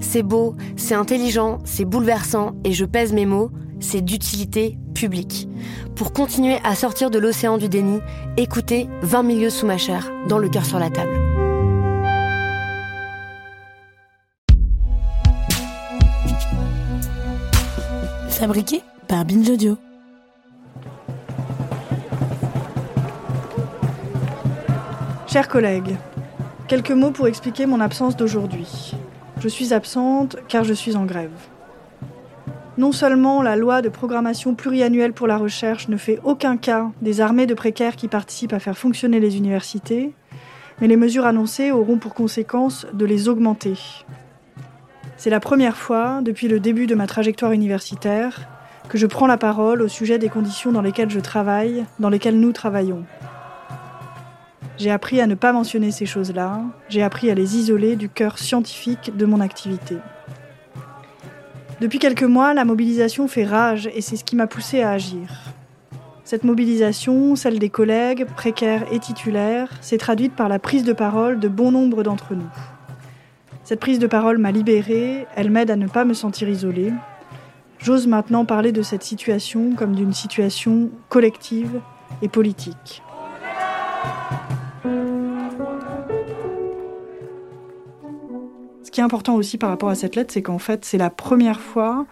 C'est beau, c'est intelligent, c'est bouleversant, et je pèse mes mots, c'est d'utilité publique. Pour continuer à sortir de l'océan du déni, écoutez 20 milieux sous ma chair, dans le cœur sur la table. Fabriqué par Binge Audio. Chers collègues, quelques mots pour expliquer mon absence d'aujourd'hui. Je suis absente car je suis en grève. Non seulement la loi de programmation pluriannuelle pour la recherche ne fait aucun cas des armées de précaires qui participent à faire fonctionner les universités, mais les mesures annoncées auront pour conséquence de les augmenter. C'est la première fois, depuis le début de ma trajectoire universitaire, que je prends la parole au sujet des conditions dans lesquelles je travaille, dans lesquelles nous travaillons. J'ai appris à ne pas mentionner ces choses-là, j'ai appris à les isoler du cœur scientifique de mon activité. Depuis quelques mois, la mobilisation fait rage et c'est ce qui m'a poussé à agir. Cette mobilisation, celle des collègues, précaires et titulaires, s'est traduite par la prise de parole de bon nombre d'entre nous. Cette prise de parole m'a libérée, elle m'aide à ne pas me sentir isolée. J'ose maintenant parler de cette situation comme d'une situation collective et politique. Ce qui est important aussi par rapport à cette lettre, c'est qu'en fait, c'est la première fois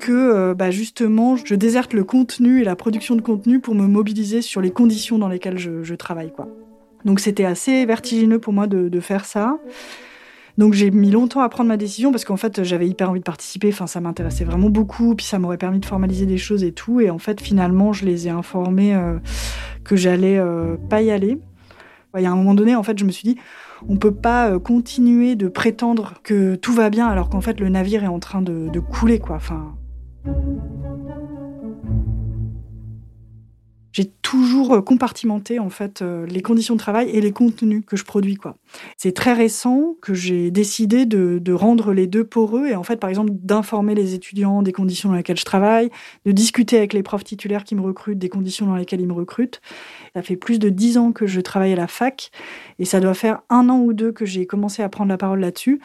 que euh, bah, justement je déserte le contenu et la production de contenu pour me mobiliser sur les conditions dans lesquelles je, travaille. Donc c'était assez vertigineux pour moi de, faire ça. Donc j'ai mis longtemps à prendre ma décision parce qu'en fait j'avais hyper envie de participer, enfin ça m'intéressait vraiment beaucoup, puis ça m'aurait permis de formaliser des choses et tout. Et en fait finalement je les ai informés euh, que j'allais euh, pas y aller. Il y a un moment donné en fait je me suis dit on ne peut pas euh, continuer de prétendre que tout va bien alors qu'en fait le navire est en train de, couler quoi. J'ai toujours euh, compartimenté en fait euh, les conditions de travail et les contenus que je produis quoi. C'est très récent que j'ai décidé de, de, rendre les deux poreux et en fait par exemple d'informer les étudiants des conditions dans lesquelles je travaille, de discuter avec les profs titulaires qui me recrutent des conditions dans lesquelles ils me recrutent. Ça fait plus de dix ans que je travaille à la fac et ça doit faire un an ou deux que j'ai commencé à prendre la parole là-dessus.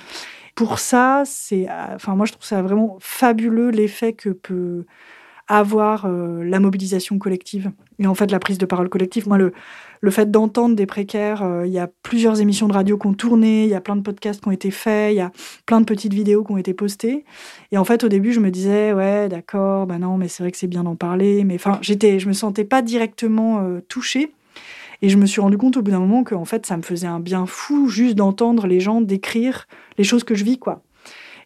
Pour ça, c'est, enfin moi je trouve ça vraiment fabuleux l'effet que peut avoir euh, la mobilisation collective et en fait la prise de parole collective. Moi, le, le fait d'entendre des précaires, euh, il y a plusieurs émissions de radio qui ont tourné, il y a plein de podcasts qui ont été faits, il y a plein de petites vidéos qui ont été postées. Et en fait, au début, je me disais, ouais, d'accord, bah non, mais c'est vrai que c'est bien d'en parler. Mais enfin, j'étais, je me sentais pas directement euh, touchée. Et je me suis rendu compte au bout d'un moment que en fait, ça me faisait un bien fou juste d'entendre les gens décrire les choses que je vis, quoi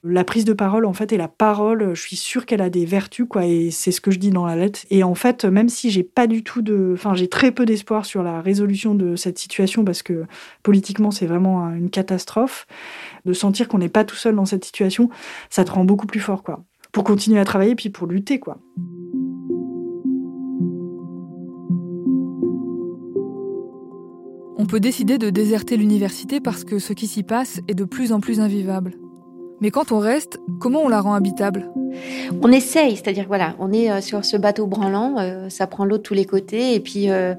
la prise de parole en fait et la parole, je suis sûre qu'elle a des vertus quoi et c'est ce que je dis dans la lettre. Et en fait, même si j'ai pas du tout de, enfin j'ai très peu d'espoir sur la résolution de cette situation parce que politiquement c'est vraiment une catastrophe, de sentir qu'on n'est pas tout seul dans cette situation, ça te rend beaucoup plus fort quoi. Pour continuer à travailler puis pour lutter quoi. On peut décider de déserter l'université parce que ce qui s'y passe est de plus en plus invivable. Mais quand on reste, comment on la rend habitable? On essaye, c'est-à-dire voilà, on est euh, sur ce bateau branlant, euh, ça prend l'eau de tous les côtés, et puis euh,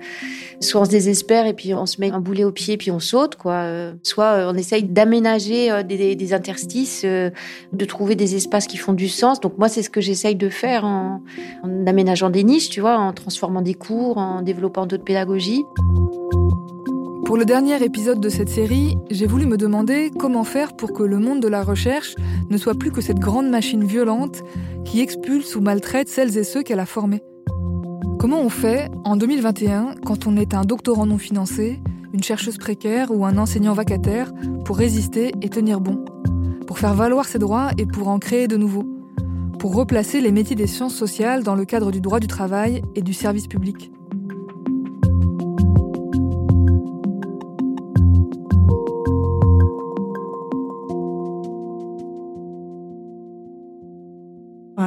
soit on se désespère et puis on se met un boulet au pied puis on saute, quoi. soit on essaye d'aménager des, interstices, de trouver des espaces qui font du sens. Donc moi, c'est ce que j'essaye de faire en, en aménageant des niches, tu vois, en transformant des cours, en développant d'autres pédagogies. Pour le dernier épisode de cette série, j'ai voulu me demander comment faire pour que le monde de la recherche ne soit plus que cette grande machine violente qui expulse ou maltraite celles et ceux qu'elle a formés. Comment on fait en 2021 quand on est un doctorant non financé, une chercheuse précaire ou un enseignant vacataire pour résister et tenir bon Pour faire valoir ses droits et pour en créer de nouveaux Pour replacer les métiers des sciences sociales dans le cadre du droit du travail et du service public?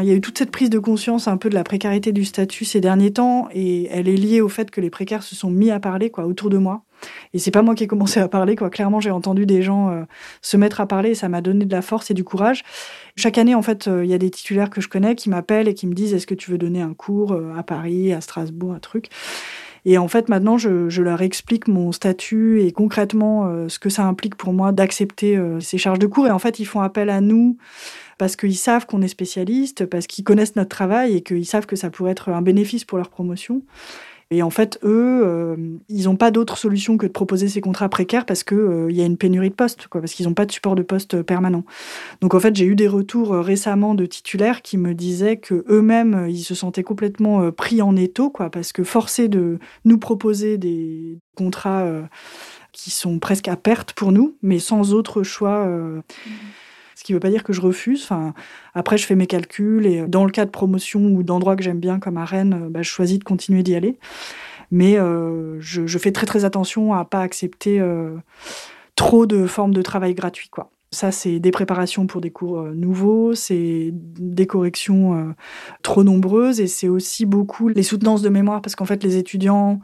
Il y a eu toute cette prise de conscience un peu de la précarité du statut ces derniers temps, et elle est liée au fait que les précaires se sont mis à parler quoi autour de moi. Et c'est pas moi qui ai commencé à parler quoi. Clairement, j'ai entendu des gens euh, se mettre à parler, et ça m'a donné de la force et du courage. Chaque année, en fait, euh, il y a des titulaires que je connais qui m'appellent et qui me disent est-ce que tu veux donner un cours euh, à Paris, à Strasbourg, un truc? Et en fait, maintenant, je, je, leur explique mon statut et concrètement ce que ça implique pour moi d'accepter ces charges de cours. Et en fait, ils font appel à nous parce qu'ils savent qu'on est spécialiste, parce qu'ils connaissent notre travail et qu'ils savent que ça pourrait être un bénéfice pour leur promotion. Et en fait, eux, euh, ils n'ont pas d'autre solution que de proposer ces contrats précaires parce qu'il euh, y a une pénurie de postes, quoi, parce qu'ils n'ont pas de support de poste permanent. Donc en fait, j'ai eu des retours euh, récemment de titulaires qui me disaient que eux-mêmes, ils se sentaient complètement pris en étau, quoi, parce que forcés de nous proposer des contrats qui sont presque à perte pour nous, mais sans autre choix. Mmh. Ne veut pas dire que je refuse. Enfin, après, je fais mes calculs et dans le cas de promotion ou d'endroits que j'aime bien comme à Rennes, bah, je choisis de continuer d'y aller. Mais euh, je, fais très très attention à pas accepter euh, trop de formes de travail gratuit, quoi. Ça, c'est des préparations pour des cours euh, nouveaux, c'est des corrections trop nombreuses et c'est aussi beaucoup les soutenances de mémoire parce qu'en fait, les étudiants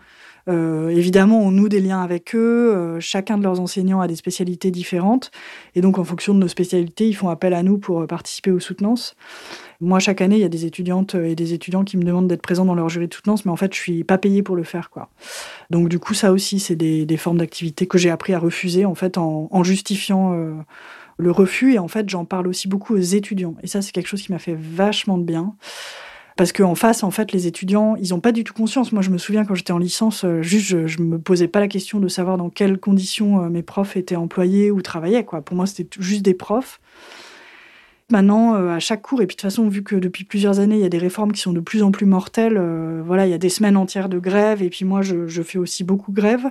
euh, évidemment, on noue des liens avec eux. Euh, chacun de leurs enseignants a des spécialités différentes. Et donc, en fonction de nos spécialités, ils font appel à nous pour participer aux soutenances. Moi, chaque année, il y a des étudiantes et des étudiants qui me demandent d'être présents dans leur jury de soutenance, mais en fait, je suis pas payée pour le faire, quoi. Donc, du coup, ça aussi, c'est des, formes d'activité que j'ai appris à refuser, en fait, en, justifiant euh, le refus. Et en fait, j'en parle aussi beaucoup aux étudiants. Et ça, c'est quelque chose qui m'a fait vachement de bien. Parce qu'en face, en fait, les étudiants, ils n'ont pas du tout conscience. Moi, je me souviens quand j'étais en licence, euh, juste, je, ne me posais pas la question de savoir dans quelles conditions euh, mes profs étaient employés ou travaillaient. Pour moi, c'était juste des profs. Maintenant, euh, à chaque cours, et puis de toute façon, vu que depuis plusieurs années, il y a des réformes qui sont de plus en plus mortelles, voilà, il y a des semaines entières de grève, et puis moi, je, fais aussi beaucoup grève.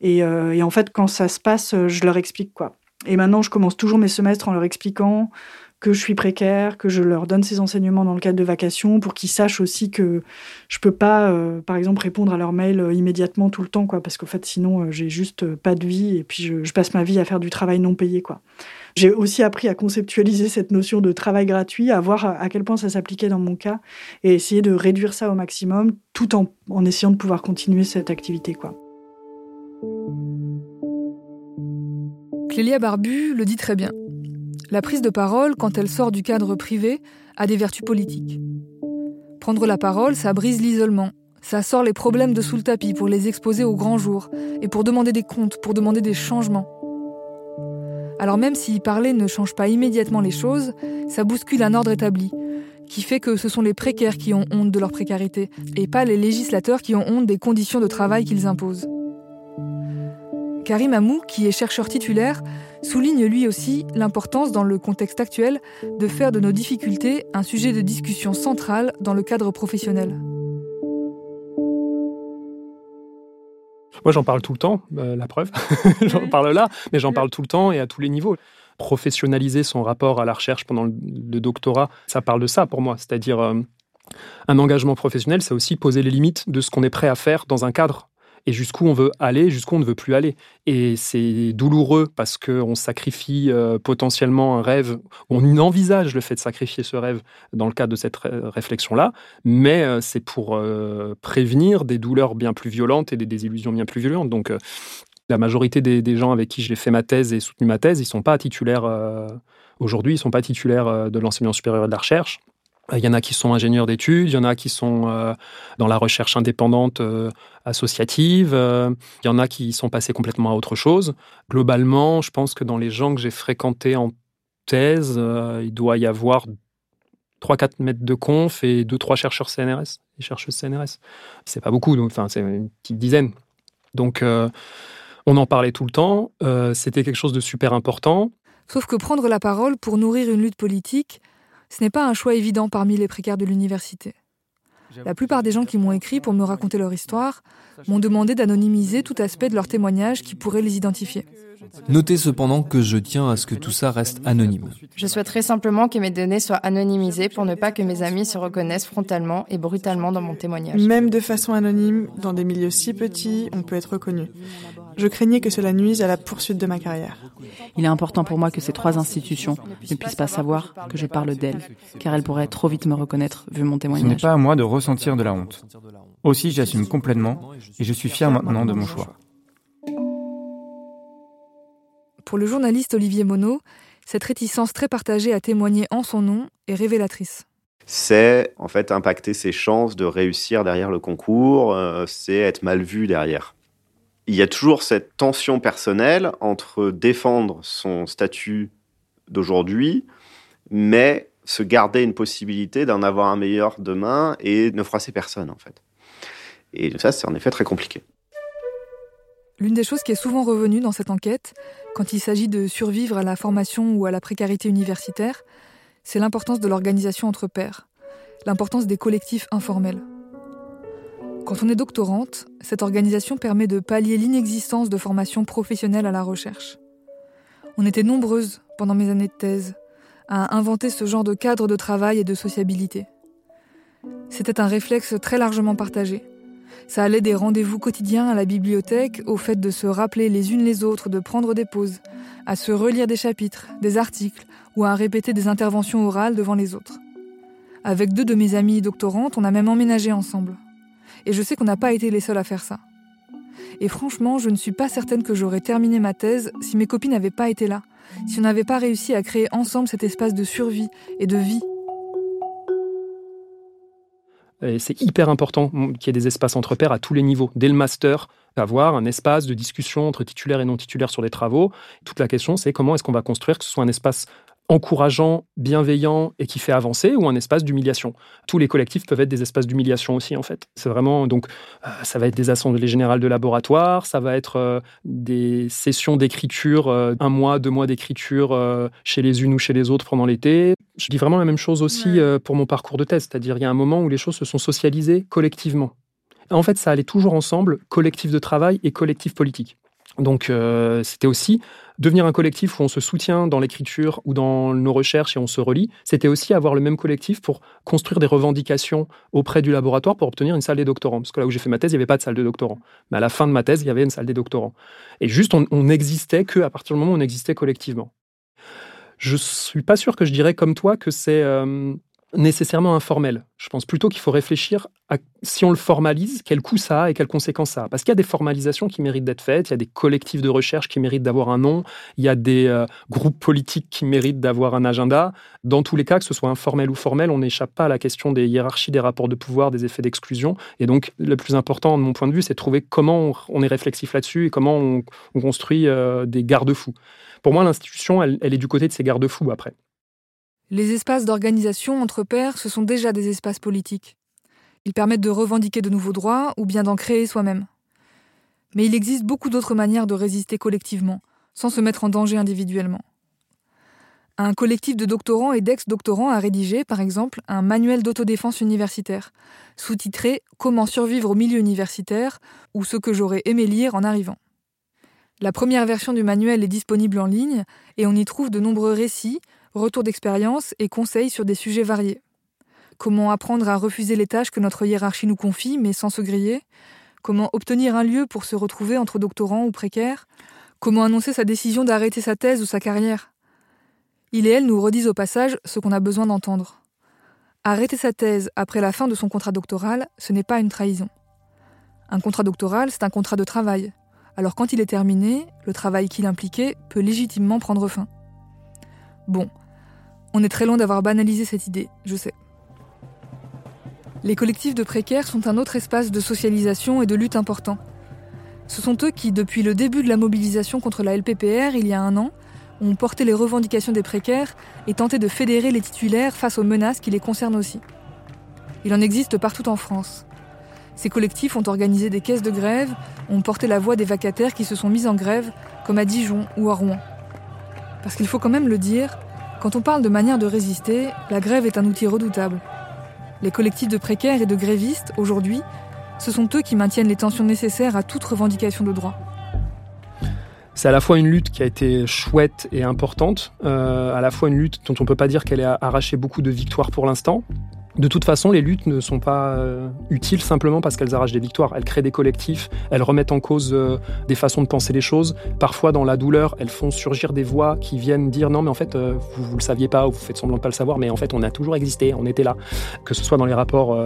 Et, et, en fait, quand ça se passe, je leur explique quoi. Et maintenant, je commence toujours mes semestres en leur expliquant que je suis précaire, que je leur donne ces enseignements dans le cadre de vacations pour qu'ils sachent aussi que je peux pas, euh, par exemple, répondre à leurs mails euh, immédiatement tout le temps, quoi, parce qu'en fait, sinon, euh, j'ai juste pas de vie et puis je, passe ma vie à faire du travail non payé, quoi. J'ai aussi appris à conceptualiser cette notion de travail gratuit, à voir à quel point ça s'appliquait dans mon cas et essayer de réduire ça au maximum tout en, en essayant de pouvoir continuer cette activité, quoi. Clélia Barbu le dit très bien. La prise de parole, quand elle sort du cadre privé, a des vertus politiques. Prendre la parole, ça brise l'isolement. Ça sort les problèmes de sous le tapis pour les exposer au grand jour et pour demander des comptes, pour demander des changements. Alors même si parler ne change pas immédiatement les choses, ça bouscule un ordre établi, qui fait que ce sont les précaires qui ont honte de leur précarité, et pas les législateurs qui ont honte des conditions de travail qu'ils imposent. Karim Amou, qui est chercheur titulaire, souligne lui aussi l'importance dans le contexte actuel de faire de nos difficultés un sujet de discussion central dans le cadre professionnel. Moi, j'en parle tout le temps, euh, la preuve. j'en parle là, mais j'en parle tout le temps et à tous les niveaux. Professionnaliser son rapport à la recherche pendant le, doctorat, ça parle de ça pour moi. C'est-à-dire, euh, un engagement professionnel, c'est aussi poser les limites de ce qu'on est prêt à faire dans un cadre et jusqu'où on veut aller, jusqu'où on ne veut plus aller. Et c'est douloureux parce qu'on sacrifie euh, potentiellement un rêve, on envisage le fait de sacrifier ce rêve dans le cadre de cette réflexion-là, mais euh, c'est pour euh, prévenir des douleurs bien plus violentes et des désillusions bien plus violentes. Donc la majorité des, gens avec qui j'ai fait ma thèse et soutenu ma thèse, ils ne sont pas titulaires aujourd'hui, ils ne sont pas titulaires de l'enseignement supérieur et de la recherche. Il y en a qui sont ingénieurs d'études, il y en a qui sont dans la recherche indépendante associative. Euh, il y en a qui sont passés complètement à autre chose. Globalement, je pense que dans les gens que j'ai fréquentés en thèse, euh, il doit y avoir 3-4 mètres de conf et 2-3 chercheurs CNRS, des chercheuses CNRS. C'est pas beaucoup, enfin, c'est une petite dizaine. Donc, euh, On en parlait tout le temps, euh, c'était quelque chose de super important. Sauf que prendre la parole pour nourrir une lutte politique, ce n'est pas un choix évident parmi les précaires de l'université. La plupart des gens qui m'ont écrit pour me raconter leur histoire m'ont demandé d'anonymiser tout aspect de leur témoignage qui pourrait les identifier. Notez cependant que je tiens à ce que tout ça reste anonyme. Je souhaiterais simplement que mes données soient anonymisées pour ne pas que mes amis se reconnaissent frontalement et brutalement dans mon témoignage. Même de façon anonyme, dans des milieux si petits, on peut être reconnu. Je craignais que cela nuise à la poursuite de ma carrière. Il est important pour moi que ces trois institutions ne puissent pas savoir que je parle d'elles, car elles pourraient trop vite me reconnaître vu mon témoignage. Ce n'est pas à moi de ressentir de la honte. Aussi, j'assume complètement et je suis fier maintenant de mon choix. Pour le journaliste Olivier Monod, cette réticence très partagée à témoigner en son nom est révélatrice. C'est en fait impacter ses chances de réussir derrière le concours, euh, c'est être mal vu derrière. Il y a toujours cette tension personnelle entre défendre son statut d'aujourd'hui, mais se garder une possibilité d'en avoir un meilleur demain et ne froisser personne en fait. Et ça, c'est en effet très compliqué. L'une des choses qui est souvent revenue dans cette enquête, quand il s'agit de survivre à la formation ou à la précarité universitaire, c'est l'importance de l'organisation entre pairs, l'importance des collectifs informels. Quand on est doctorante, cette organisation permet de pallier l'inexistence de formations professionnelles à la recherche. On était nombreuses, pendant mes années de thèse, à inventer ce genre de cadre de travail et de sociabilité. C'était un réflexe très largement partagé. Ça allait des rendez-vous quotidiens à la bibliothèque, au fait de se rappeler les unes les autres, de prendre des pauses, à se relire des chapitres, des articles, ou à répéter des interventions orales devant les autres. Avec deux de mes amies doctorantes, on a même emménagé ensemble. Et je sais qu'on n'a pas été les seuls à faire ça. Et franchement, je ne suis pas certaine que j'aurais terminé ma thèse si mes copines n'avaient pas été là, si on n'avait pas réussi à créer ensemble cet espace de survie et de vie c'est hyper important qu'il y ait des espaces entre pairs à tous les niveaux, dès le master, avoir un espace de discussion entre titulaires et non titulaires sur les travaux. Toute la question, c'est comment est-ce qu'on va construire que ce soit un espace encourageant, bienveillant et qui fait avancer ou un espace d'humiliation. Tous les collectifs peuvent être des espaces d'humiliation aussi en fait. C'est vraiment donc euh, ça va être des assemblées générales de laboratoire, ça va être euh, des sessions d'écriture, euh, un mois, deux mois d'écriture chez les unes ou chez les autres pendant l'été. Je dis vraiment la même chose aussi pour mon parcours de thèse, c'est-à-dire il y a un moment où les choses se sont socialisées collectivement. En fait, ça allait toujours ensemble, collectif de travail et collectif politique. Donc euh, c'était aussi devenir un collectif où on se soutient dans l'écriture ou dans nos recherches et on se relie. C'était aussi avoir le même collectif pour construire des revendications auprès du laboratoire pour obtenir une salle des doctorants. Parce que là où j'ai fait ma thèse, il n'y avait pas de salle des doctorants. Mais à la fin de ma thèse, il y avait une salle des doctorants. Et juste, on n'existait qu'à partir du moment où on existait collectivement. Je suis pas sûr que je dirais comme toi que c'est euh, nécessairement informel. Je pense plutôt qu'il faut réfléchir à si on le formalise, quel coût ça a et quelles conséquences ça a. Parce qu'il y a des formalisations qui méritent d'être faites, il y a des collectifs de recherche qui méritent d'avoir un nom, il y a des euh, groupes politiques qui méritent d'avoir un agenda. Dans tous les cas, que ce soit informel ou formel, on n'échappe pas à la question des hiérarchies, des rapports de pouvoir, des effets d'exclusion. Et donc, le plus important, de mon point de vue, c'est de trouver comment on, est réflexif là-dessus et comment on, construit euh, des garde-fous. Pour moi, l'institution, elle est du côté de ces garde-fous après. Les espaces d'organisation entre pairs, ce sont déjà des espaces politiques. Ils permettent de revendiquer de nouveaux droits ou bien d'en créer soi-même. Mais il existe beaucoup d'autres manières de résister collectivement, sans se mettre en danger individuellement. Un collectif de doctorants et d'ex-doctorants a rédigé, par exemple, un manuel d'autodéfense universitaire, sous-titré Comment survivre au milieu universitaire ou ce que j'aurais aimé lire en arrivant. La première version du manuel est disponible en ligne et on y trouve de nombreux récits, retours d'expérience et conseils sur des sujets variés. Comment apprendre à refuser les tâches que notre hiérarchie nous confie, mais sans se griller? Comment obtenir un lieu pour se retrouver entre doctorants ou précaires? Comment annoncer sa décision d'arrêter sa thèse ou sa carrière? Il et elle nous redisent au passage ce qu'on a besoin d'entendre. Arrêter sa thèse après la fin de son contrat doctoral, ce n'est pas une trahison. Un contrat doctoral, c'est un contrat de travail. Alors quand il est terminé, le travail qu'il impliquait peut légitimement prendre fin. Bon, on est très loin d'avoir banalisé cette idée, je sais. Les collectifs de précaires sont un autre espace de socialisation et de lutte important. Ce sont eux qui, depuis le début de la mobilisation contre la LPPR il y a un an, ont porté les revendications des précaires et tenté de fédérer les titulaires face aux menaces qui les concernent aussi. Il en existe partout en France. Ces collectifs ont organisé des caisses de grève, ont porté la voix des vacataires qui se sont mis en grève, comme à Dijon ou à Rouen. Parce qu'il faut quand même le dire, quand on parle de manière de résister, la grève est un outil redoutable. Les collectifs de précaires et de grévistes, aujourd'hui, ce sont eux qui maintiennent les tensions nécessaires à toute revendication de droit. C'est à la fois une lutte qui a été chouette et importante, euh, à la fois une lutte dont on ne peut pas dire qu'elle a arraché beaucoup de victoires pour l'instant, de toute façon, les luttes ne sont pas euh, utiles simplement parce qu'elles arrachent des victoires. Elles créent des collectifs, elles remettent en cause euh, des façons de penser les choses. Parfois, dans la douleur, elles font surgir des voix qui viennent dire non, mais en fait, euh, vous, ne le saviez pas ou vous faites semblant de pas le savoir, mais en fait, on a toujours existé, on était là. Que ce soit dans les rapports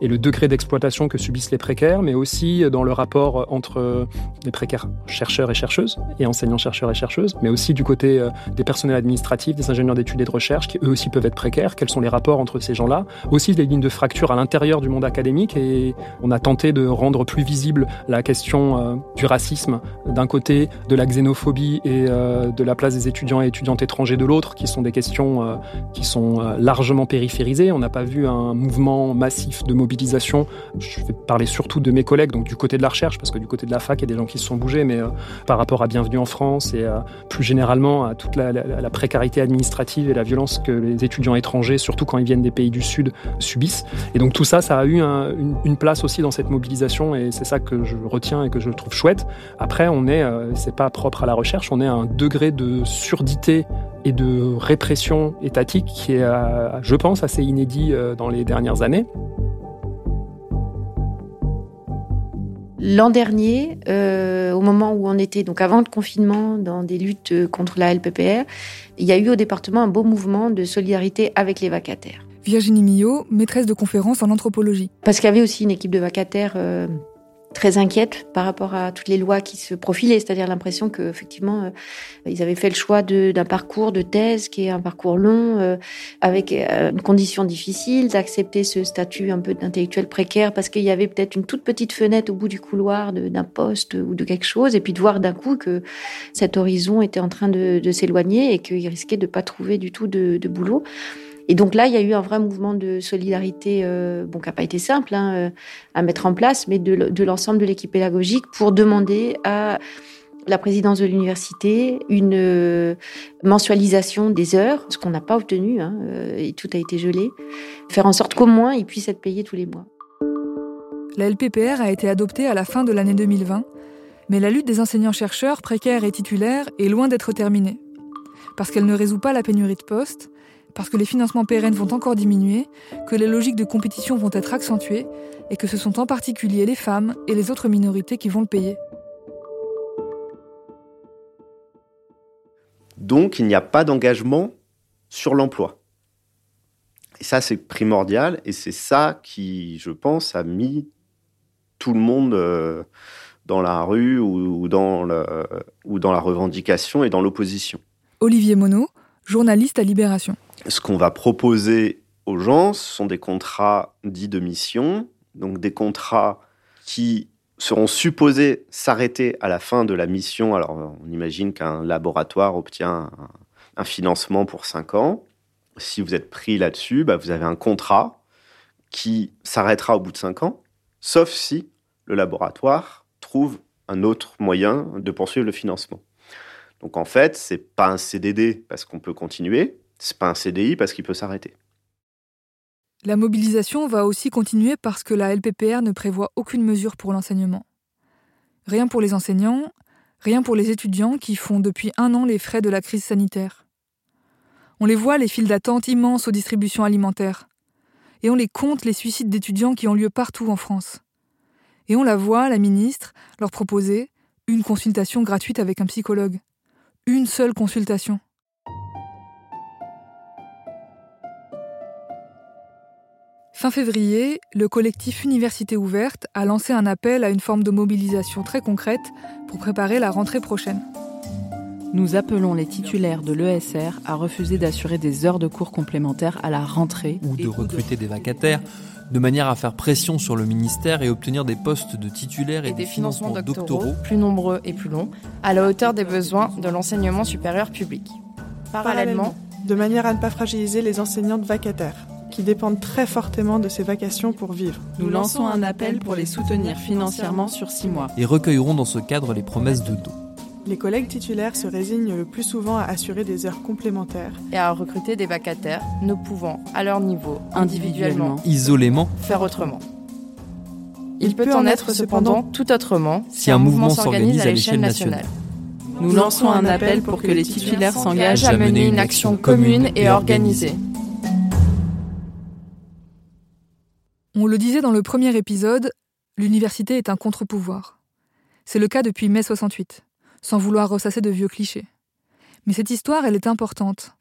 et le degré d'exploitation que subissent les précaires, mais aussi dans le rapport entre les précaires chercheurs et chercheuses et enseignants chercheurs et chercheuses, mais aussi du côté des personnels administratifs, des ingénieurs d'études et de recherche qui eux aussi peuvent être précaires. Quels sont les rapports entre ces gens-là? Aussi des lignes de fracture à l'intérieur du monde académique et on a tenté de rendre plus visible la question euh, du racisme d'un côté, de la xénophobie et euh, de la place des étudiants et étudiantes étrangers de l'autre, qui sont des questions euh, qui sont largement périphérisées. On n'a pas vu un mouvement massif de mobilisation. Je vais parler surtout de mes collègues, donc du côté de la recherche, parce que du côté de la fac, il y a des gens qui se sont bougés, mais par rapport à Bienvenue en France et plus généralement à toute la, la précarité administrative et la violence que les étudiants étrangers, surtout quand ils viennent des pays du Sud, subissent et donc tout ça, ça a eu une, place aussi dans cette mobilisation et c'est ça que je retiens et que je trouve chouette. Après, on est, euh, c'est pas propre à la recherche, on est à un degré de surdité et de répression étatique qui est, euh, je pense, assez inédit euh, dans les dernières années. L'an dernier, au moment où on était, donc avant le confinement, dans des luttes contre la LPPR, il y a eu au département un beau mouvement de solidarité avec les vacataires. Virginie Millot, maîtresse de conférence en anthropologie. Parce qu'il y avait aussi une équipe de vacataires euh, très inquiète par rapport à toutes les lois qui se profilaient, c'est-à-dire l'impression qu'effectivement, euh, ils avaient fait le choix d'un parcours de thèse qui est un parcours long, euh, avec une condition difficile, d'accepter ce statut un peu d'intellectuel précaire parce qu'il y avait peut-être une toute petite fenêtre au bout du couloir d'un poste ou de quelque chose, et puis de voir d'un coup que cet horizon était en train de, s'éloigner et qu'ils risquaient de pas trouver du tout de boulot. Et donc là, il y a eu un vrai mouvement de solidarité, euh, bon, qui n'a pas été simple hein, euh, à mettre en place, mais de, l'ensemble de l'équipe pédagogique pour demander à la présidence de l'université une euh, mensualisation des heures, ce qu'on n'a pas obtenu, hein, et tout a été gelé, faire en sorte qu'au moins ils puissent être payés tous les mois. La LPPR a été adoptée à la fin de l'année 2020, mais la lutte des enseignants-chercheurs précaires et titulaires est loin d'être terminée. Parce qu'elle ne résout pas la pénurie de postes, parce que les financements pérennes vont encore diminuer, que les logiques de compétition vont être accentuées et que ce sont en particulier les femmes et les autres minorités qui vont le payer. Donc il n'y a pas d'engagement sur l'emploi. Et ça, c'est primordial et c'est ça qui, je pense, a mis tout le monde euh, dans la rue ou dans, ou dans la revendication et dans l'opposition. Olivier Monod, journaliste à Libération ce qu'on va proposer aux gens, ce sont des contrats dits de mission, donc des contrats qui seront supposés s'arrêter à la fin de la mission. Alors, on imagine qu'un laboratoire obtient un, financement pour 5 ans. Si vous êtes pris là-dessus, bah, vous avez un contrat qui s'arrêtera au bout de 5 ans, sauf si le laboratoire trouve un autre moyen de poursuivre le financement. Donc en fait, c'est pas un CDD parce qu'on peut continuer, c'est pas un CDI parce qu'il peut s'arrêter. La mobilisation va aussi continuer parce que la LPPR ne prévoit aucune mesure pour l'enseignement. Rien pour les enseignants, rien pour les étudiants qui font depuis un an les frais de la crise sanitaire. On les voit, les files d'attente immenses aux distributions alimentaires. Et on les compte, les suicides d'étudiants qui ont lieu partout en France. Et on la voit, la ministre, leur proposer une consultation gratuite avec un psychologue. Une seule consultation. Fin février, le collectif Université ouverte a lancé un appel à une forme de mobilisation très concrète pour préparer la rentrée prochaine. Nous appelons les titulaires de l'ESR à refuser d'assurer des heures de cours complémentaires à la rentrée ou de recruter des vacataires de manière à faire pression sur le ministère et obtenir des postes de titulaires et, des, financements, doctoraux, plus nombreux et plus longs, à la hauteur des besoins de l'enseignement supérieur public. Parallèlement, de manière à ne pas fragiliser les enseignantes vacataires qui dépendent très fortement de ces vacations pour vivre. Nous lançons un appel pour les soutenir financièrement sur six mois. Et recueillerons dans ce cadre les promesses de dos. Les collègues titulaires se résignent le plus souvent à assurer des heures complémentaires et à recruter des vacataires, ne pouvant, à leur niveau, individuellement, isolément, faire autrement. Il peut en être cependant tout autrement si un mouvement s'organise à l'échelle nationale. Nous lançons un appel pour que les titulaires s'engagent à mener une action commune et organisée. On le disait dans le premier épisode, l'université est un contre-pouvoir. C'est le cas depuis mai 68 sans vouloir ressasser de vieux clichés. Mais cette histoire, elle est importante,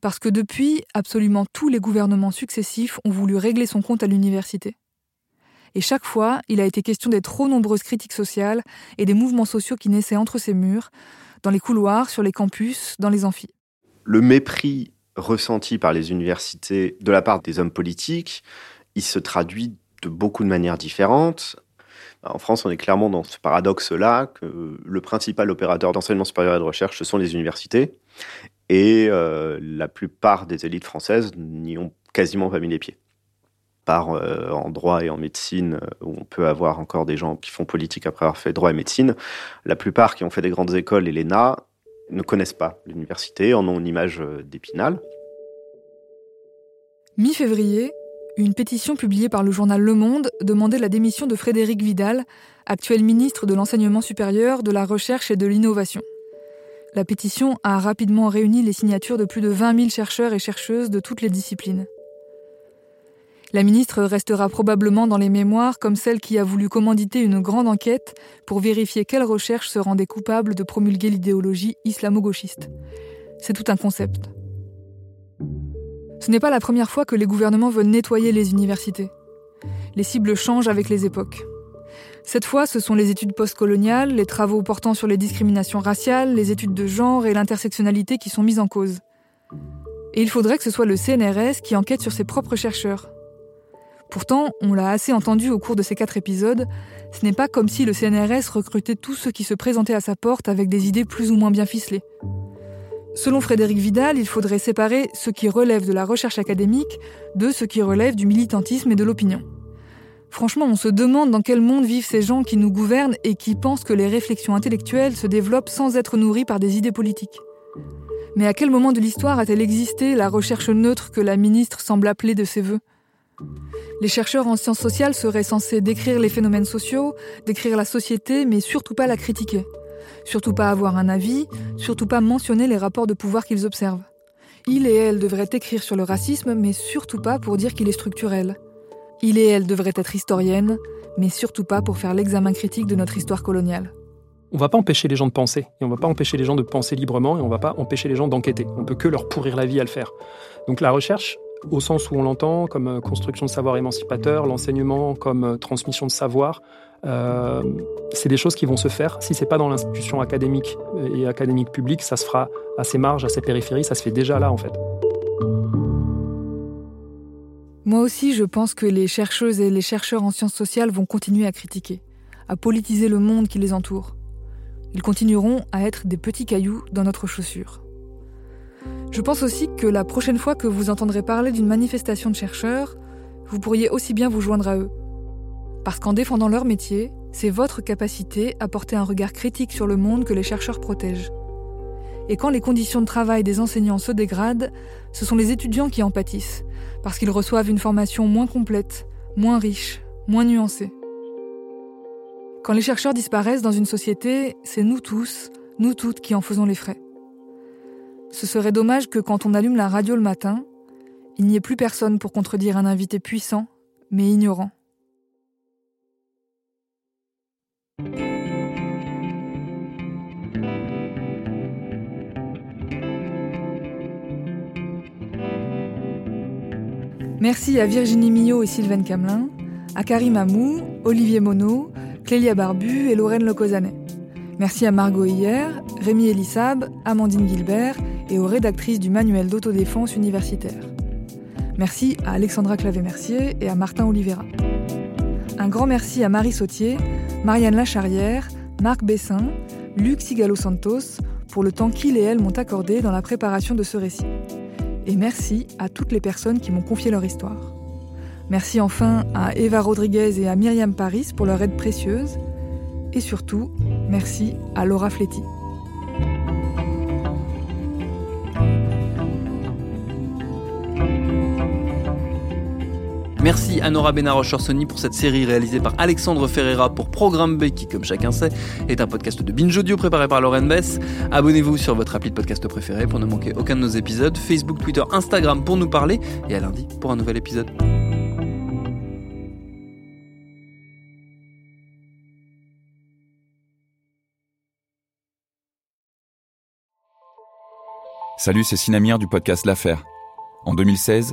parce que depuis, absolument tous les gouvernements successifs ont voulu régler son compte à l'université. Et chaque fois, il a été question des trop nombreuses critiques sociales et des mouvements sociaux qui naissaient entre ces murs, dans les couloirs, sur les campus, dans les amphis. Le mépris ressenti par les universités de la part des hommes politiques, il se traduit de beaucoup de manières différentes. En France, on est clairement dans ce paradoxe-là que le principal opérateur d'enseignement supérieur et de recherche, ce sont les universités. Et euh, la plupart des élites françaises n'y ont quasiment pas mis les pieds. Par euh, en droit et en médecine, euh, où on peut avoir encore des gens qui font politique après avoir fait droit et médecine, la plupart qui ont fait des grandes écoles et l'ENA ne connaissent pas l'université, en ont une image d'épinal. Mi-février, une pétition publiée par le journal Le Monde demandait la démission de Frédéric Vidal, actuel ministre de l'Enseignement supérieur, de la Recherche et de l'Innovation. La pétition a rapidement réuni les signatures de plus de 20 000 chercheurs et chercheuses de toutes les disciplines. La ministre restera probablement dans les mémoires comme celle qui a voulu commanditer une grande enquête pour vérifier quelles recherches se rendaient coupables de promulguer l'idéologie islamo-gauchiste. C'est tout un concept. Ce n'est pas la première fois que les gouvernements veulent nettoyer les universités. Les cibles changent avec les époques. Cette fois, ce sont les études postcoloniales, les travaux portant sur les discriminations raciales, les études de genre et l'intersectionnalité qui sont mises en cause. Et il faudrait que ce soit le CNRS qui enquête sur ses propres chercheurs. Pourtant, on l'a assez entendu au cours de ces quatre épisodes, ce n'est pas comme si le CNRS recrutait tous ceux qui se présentaient à sa porte avec des idées plus ou moins bien ficelées. Selon Frédéric Vidal, il faudrait séparer ce qui relève de la recherche académique de ce qui relève du militantisme et de l'opinion. Franchement, on se demande dans quel monde vivent ces gens qui nous gouvernent et qui pensent que les réflexions intellectuelles se développent sans être nourries par des idées politiques. Mais à quel moment de l'histoire a-t-elle existé la recherche neutre que la ministre semble appeler de ses voeux? Les chercheurs en sciences sociales seraient censés décrire les phénomènes sociaux, décrire la société, mais surtout pas la critiquer. Surtout pas avoir un avis, surtout pas mentionner les rapports de pouvoir qu'ils observent. Il et elle devraient écrire sur le racisme, mais surtout pas pour dire qu'il est structurel. Il et elle devraient être historiennes, mais surtout pas pour faire l'examen critique de notre histoire coloniale. On va pas empêcher les gens de penser, et on va pas empêcher les gens de penser librement, et on va pas empêcher les gens d'enquêter. On peut que leur pourrir la vie à le faire. Donc la recherche, au sens où on l'entend, comme euh, construction de savoir émancipateur, l'enseignement comme euh, transmission de savoir, euh, c'est des choses qui vont se faire. Si c'est pas dans l'institution académique et académique publique, ça se fera à ses marges, à ses périphéries, ça se fait déjà là en fait. Moi aussi, je pense que les chercheuses et les chercheurs en sciences sociales vont continuer à critiquer, à politiser le monde qui les entoure. Ils continueront à être des petits cailloux dans notre chaussure. Je pense aussi que la prochaine fois que vous entendrez parler d'une manifestation de chercheurs, vous pourriez aussi bien vous joindre à eux. Parce qu'en défendant leur métier, c'est votre capacité à porter un regard critique sur le monde que les chercheurs protègent. Et quand les conditions de travail des enseignants se dégradent, ce sont les étudiants qui en pâtissent, parce qu'ils reçoivent une formation moins complète, moins riche, moins nuancée. Quand les chercheurs disparaissent dans une société, c'est nous tous, nous toutes qui en faisons les frais. Ce serait dommage que quand on allume la radio le matin, il n'y ait plus personne pour contredire un invité puissant, mais ignorant. Merci à Virginie Millot et Sylvain Camelin, à Karim Amou, Olivier Monod, Clélia Barbu et Lorraine Lecosanet. Merci à Margot Hier, Rémi Elissab, Amandine Gilbert et aux rédactrices du manuel d'autodéfense universitaire. Merci à Alexandra Clavé-Mercier et à Martin Oliveira. Un grand merci à Marie Sautier, Marianne Lacharrière, Marc Bessin, Luc Sigalo Santos pour le temps qu'ils et elles m'ont accordé dans la préparation de ce récit Et merci à toutes les personnes qui m'ont confié leur histoire. Merci enfin à Eva Rodriguez et à Myriam Paris pour leur aide précieuse. Et surtout, merci à Laura Fletti. Merci à Nora Benaroche-Orsoni pour cette série réalisée par Alexandre Ferreira pour Programme B, qui, comme chacun sait, est un podcast de Binge Audio préparé par Lauren Bess. Abonnez-vous sur votre appli de podcast préféré pour ne manquer aucun de nos épisodes. Facebook, Twitter, Instagram pour nous parler. Et à lundi pour un nouvel épisode. Salut, c'est Sinamir du podcast L'Affaire. En 2016,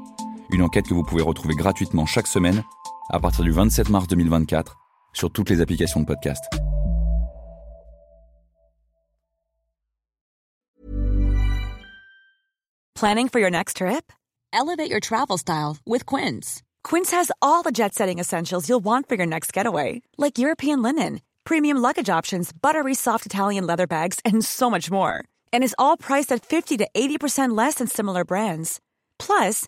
Une enquête que vous pouvez retrouver gratuitement chaque semaine à partir du 27 mars 2024 sur toutes les applications de podcast. Planning for your next trip? Elevate your travel style with Quince. Quince has all the jet setting essentials you'll want for your next getaway, like European linen, premium luggage options, buttery soft Italian leather bags, and so much more. And is all priced at 50 to 80% less than similar brands. Plus,